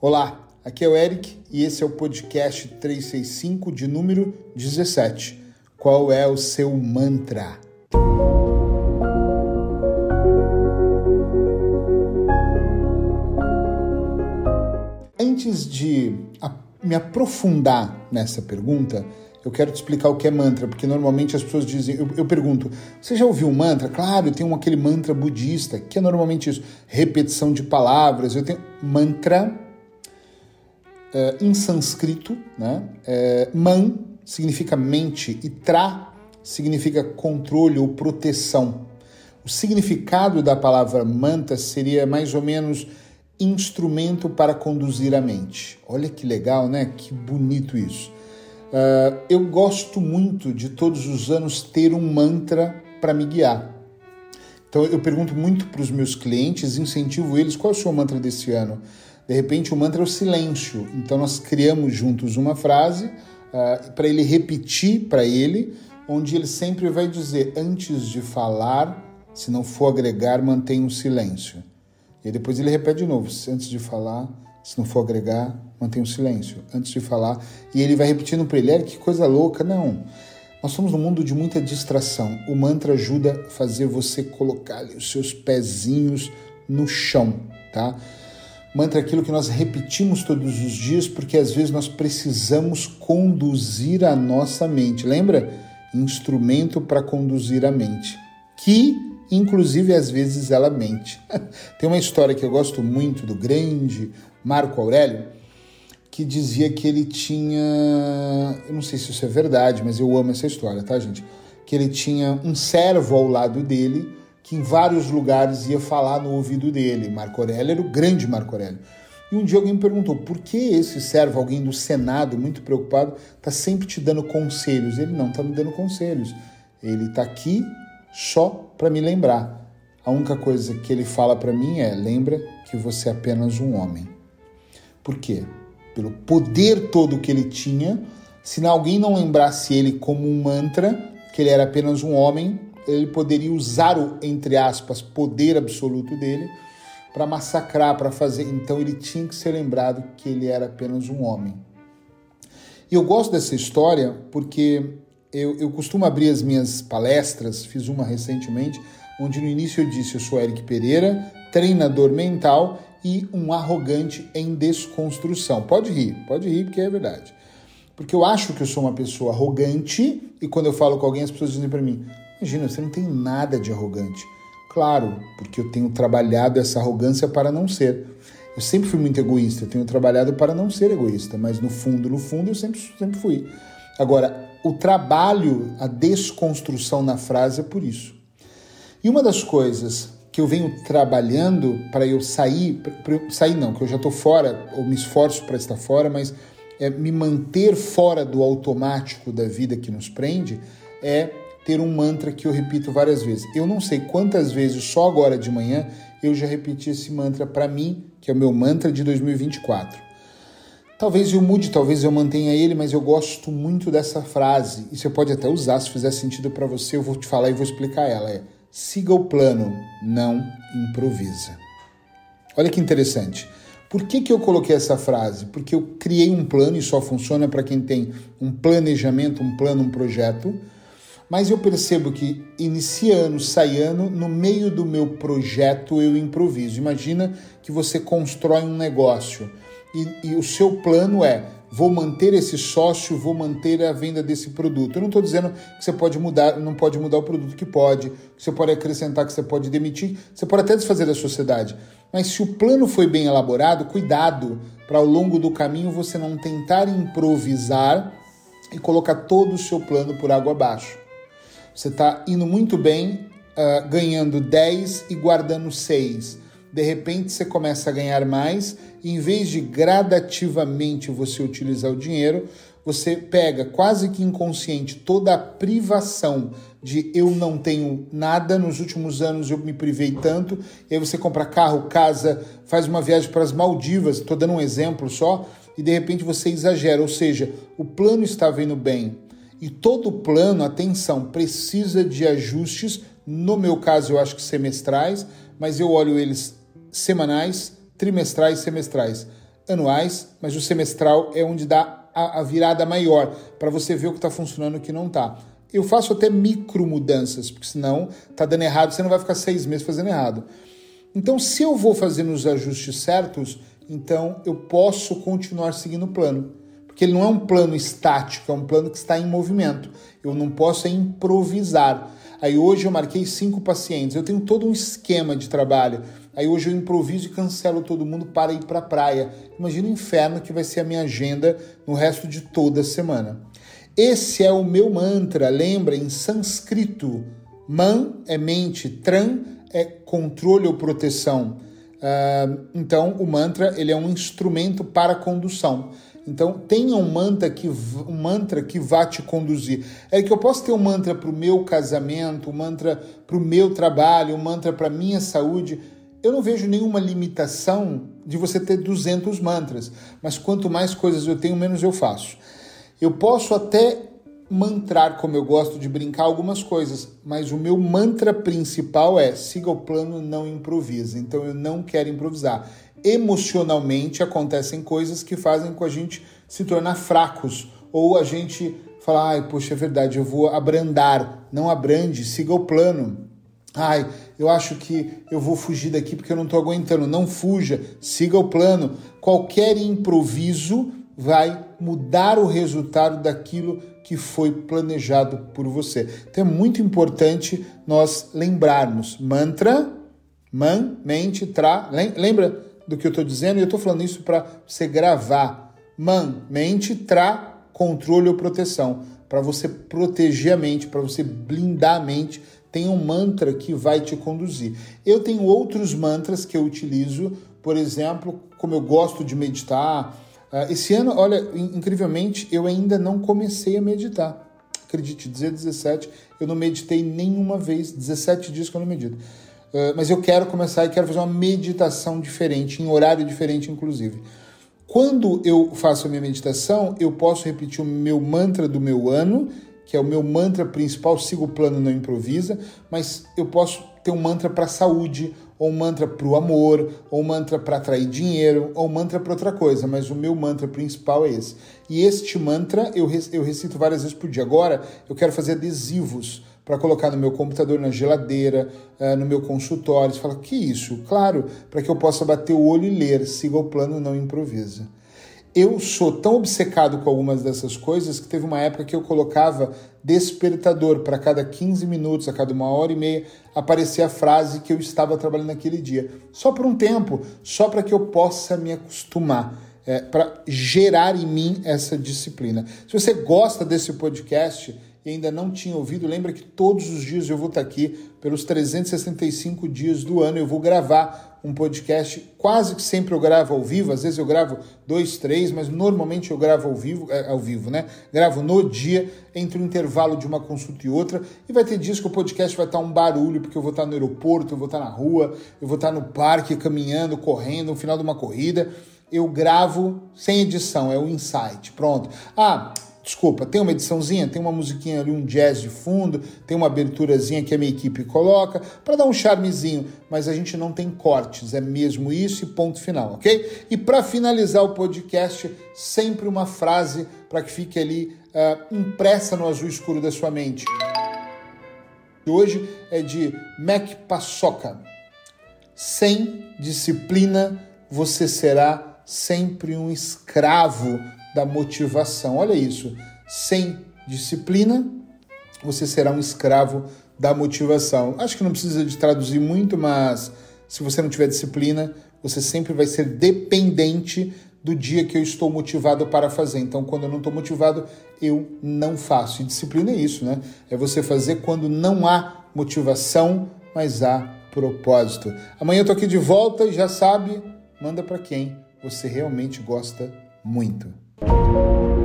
Olá, aqui é o Eric e esse é o podcast 365 de número 17. Qual é o seu mantra? Antes de me aprofundar nessa pergunta, eu quero te explicar o que é mantra, porque normalmente as pessoas dizem, eu, eu pergunto, você já ouviu um mantra? Claro, eu tenho aquele mantra budista, que é normalmente isso, repetição de palavras. Eu tenho mantra é, em sânscrito, né? É, man significa mente e tra significa controle ou proteção. O significado da palavra manta seria mais ou menos instrumento para conduzir a mente. Olha que legal, né? Que bonito isso. Uh, eu gosto muito de todos os anos ter um mantra para me guiar. Então eu pergunto muito para os meus clientes, incentivo eles: qual é o seu mantra desse ano? De repente, o mantra é o silêncio. Então, nós criamos juntos uma frase uh, para ele repetir para ele, onde ele sempre vai dizer: antes de falar, se não for agregar, mantenha o silêncio. E depois ele repete de novo: antes de falar, se não for agregar, mantenha o silêncio. Antes de falar. E ele vai repetindo para ele: que coisa louca. Não. Nós somos num mundo de muita distração. O mantra ajuda a fazer você colocar os seus pezinhos no chão, tá? Mantra é aquilo que nós repetimos todos os dias porque às vezes nós precisamos conduzir a nossa mente. Lembra? Instrumento para conduzir a mente. Que, inclusive, às vezes ela mente. Tem uma história que eu gosto muito do grande Marco Aurélio que dizia que ele tinha. Eu não sei se isso é verdade, mas eu amo essa história, tá, gente? Que ele tinha um servo ao lado dele que em vários lugares ia falar no ouvido dele. Marco Aurélio era o grande Marco Aurélio. E um dia alguém me perguntou por que esse servo, alguém do Senado, muito preocupado, está sempre te dando conselhos. Ele não está me dando conselhos. Ele está aqui só para me lembrar. A única coisa que ele fala para mim é: lembra que você é apenas um homem. Por quê? Pelo poder todo que ele tinha, se alguém não lembrasse ele como um mantra, que ele era apenas um homem, ele poderia usar o, entre aspas, poder absoluto dele para massacrar, para fazer. Então ele tinha que ser lembrado que ele era apenas um homem. E eu gosto dessa história porque eu, eu costumo abrir as minhas palestras, fiz uma recentemente, onde no início eu disse: Eu sou Eric Pereira, treinador mental e um arrogante em desconstrução. Pode rir, pode rir, porque é verdade. Porque eu acho que eu sou uma pessoa arrogante e quando eu falo com alguém, as pessoas dizem para mim: Imagina, você não tem nada de arrogante. Claro, porque eu tenho trabalhado essa arrogância para não ser. Eu sempre fui muito egoísta, eu tenho trabalhado para não ser egoísta, mas no fundo, no fundo, eu sempre, sempre fui. Agora, o trabalho, a desconstrução na frase é por isso. E uma das coisas que eu venho trabalhando para eu sair, sair não, que eu já estou fora, ou me esforço para estar fora, mas é me manter fora do automático da vida que nos prende, é ter um mantra que eu repito várias vezes. Eu não sei quantas vezes, só agora de manhã, eu já repeti esse mantra para mim, que é o meu mantra de 2024. Talvez eu mude, talvez eu mantenha ele, mas eu gosto muito dessa frase. E você pode até usar, se fizer sentido para você, eu vou te falar e vou explicar ela. É: siga o plano, não improvisa. Olha que interessante. Por que, que eu coloquei essa frase? Porque eu criei um plano e só funciona para quem tem um planejamento, um plano, um projeto mas eu percebo que inicia ano, sai ano, no meio do meu projeto eu improviso. Imagina que você constrói um negócio e, e o seu plano é vou manter esse sócio, vou manter a venda desse produto. Eu não estou dizendo que você pode mudar, não pode mudar o produto que pode, que você pode acrescentar, que você pode demitir, você pode até desfazer da sociedade. Mas se o plano foi bem elaborado, cuidado para ao longo do caminho você não tentar improvisar e colocar todo o seu plano por água abaixo. Você está indo muito bem, uh, ganhando 10 e guardando 6. De repente você começa a ganhar mais, e em vez de gradativamente você utilizar o dinheiro, você pega quase que inconsciente toda a privação de eu não tenho nada, nos últimos anos eu me privei tanto, e aí você compra carro, casa, faz uma viagem para as Maldivas, estou dando um exemplo só, e de repente você exagera, ou seja, o plano estava indo bem, e todo plano, atenção, precisa de ajustes. No meu caso, eu acho que semestrais, mas eu olho eles semanais, trimestrais, semestrais. anuais, mas o semestral é onde dá a, a virada maior para você ver o que está funcionando e o que não está. Eu faço até micro mudanças, porque senão tá dando errado, você não vai ficar seis meses fazendo errado. Então, se eu vou fazendo os ajustes certos, então eu posso continuar seguindo o plano. Porque ele não é um plano estático, é um plano que está em movimento. Eu não posso é improvisar. Aí hoje eu marquei cinco pacientes, eu tenho todo um esquema de trabalho. Aí hoje eu improviso e cancelo todo mundo para ir para a praia. Imagina o inferno que vai ser a minha agenda no resto de toda a semana. Esse é o meu mantra, lembra em sânscrito. Man é mente, tran é controle ou proteção. Uh, então, o mantra ele é um instrumento para condução. Então, tenha um mantra que, um mantra que vá te conduzir. É que eu posso ter um mantra para o meu casamento, um mantra para o meu trabalho, um mantra para minha saúde. Eu não vejo nenhuma limitação de você ter 200 mantras, mas quanto mais coisas eu tenho, menos eu faço. Eu posso até mantrar, como eu gosto de brincar, algumas coisas, mas o meu mantra principal é siga o plano, não improvise. Então eu não quero improvisar emocionalmente acontecem coisas que fazem com a gente se tornar fracos ou a gente falar, ai, poxa, é verdade, eu vou abrandar. Não abrande, siga o plano. Ai, eu acho que eu vou fugir daqui porque eu não estou aguentando. Não fuja, siga o plano. Qualquer improviso vai mudar o resultado daquilo que foi planejado por você. Então é muito importante nós lembrarmos. Mantra, man, mente, tra. Lembra do que eu estou dizendo e eu estou falando isso para você gravar. Man, mente, tra, controle ou proteção. Para você proteger a mente, para você blindar a mente, tem um mantra que vai te conduzir. Eu tenho outros mantras que eu utilizo, por exemplo, como eu gosto de meditar. Uh, esse ano, olha, incrivelmente, eu ainda não comecei a meditar. Acredite, dizer 17, eu não meditei nenhuma vez, 17 dias que eu não medito. Uh, mas eu quero começar e quero fazer uma meditação diferente, em horário diferente, inclusive. Quando eu faço a minha meditação, eu posso repetir o meu mantra do meu ano, que é o meu mantra principal, sigo o plano, não improvisa, mas eu posso ter um mantra para saúde, ou um mantra para o amor, ou um mantra para atrair dinheiro, ou um mantra para outra coisa, mas o meu mantra principal é esse. E este mantra eu recito várias vezes por dia. Agora eu quero fazer adesivos para colocar no meu computador, na geladeira, uh, no meu consultório. Você fala, que isso? Claro, para que eu possa bater o olho e ler. Siga o plano, não improvisa. Eu sou tão obcecado com algumas dessas coisas que teve uma época que eu colocava despertador para cada 15 minutos, a cada uma hora e meia, aparecer a frase que eu estava trabalhando naquele dia. Só por um tempo, só para que eu possa me acostumar. É, para gerar em mim essa disciplina. Se você gosta desse podcast, e ainda não tinha ouvido, lembra que todos os dias eu vou estar aqui, pelos 365 dias do ano, eu vou gravar um podcast. Quase que sempre eu gravo ao vivo, às vezes eu gravo dois, três, mas normalmente eu gravo ao vivo, é, ao vivo, né? Gravo no dia, entre o intervalo de uma consulta e outra. E vai ter dias que o podcast vai estar um barulho, porque eu vou estar no aeroporto, eu vou estar na rua, eu vou estar no parque, caminhando, correndo, no final de uma corrida eu gravo sem edição, é o insight. Pronto. Ah, Desculpa, tem uma ediçãozinha, tem uma musiquinha ali, um jazz de fundo, tem uma aberturazinha que a minha equipe coloca para dar um charmezinho, mas a gente não tem cortes, é mesmo isso e ponto final, ok? E para finalizar o podcast, sempre uma frase para que fique ali uh, impressa no azul escuro da sua mente. Hoje é de Mac Paçoca. Sem disciplina, você será sempre um escravo da motivação. Olha isso. Sem disciplina, você será um escravo da motivação. Acho que não precisa de traduzir muito, mas se você não tiver disciplina, você sempre vai ser dependente do dia que eu estou motivado para fazer. Então, quando eu não estou motivado, eu não faço. E disciplina é isso, né? É você fazer quando não há motivação, mas há propósito. Amanhã eu tô aqui de volta e já sabe, manda para quem você realmente gosta muito. thank you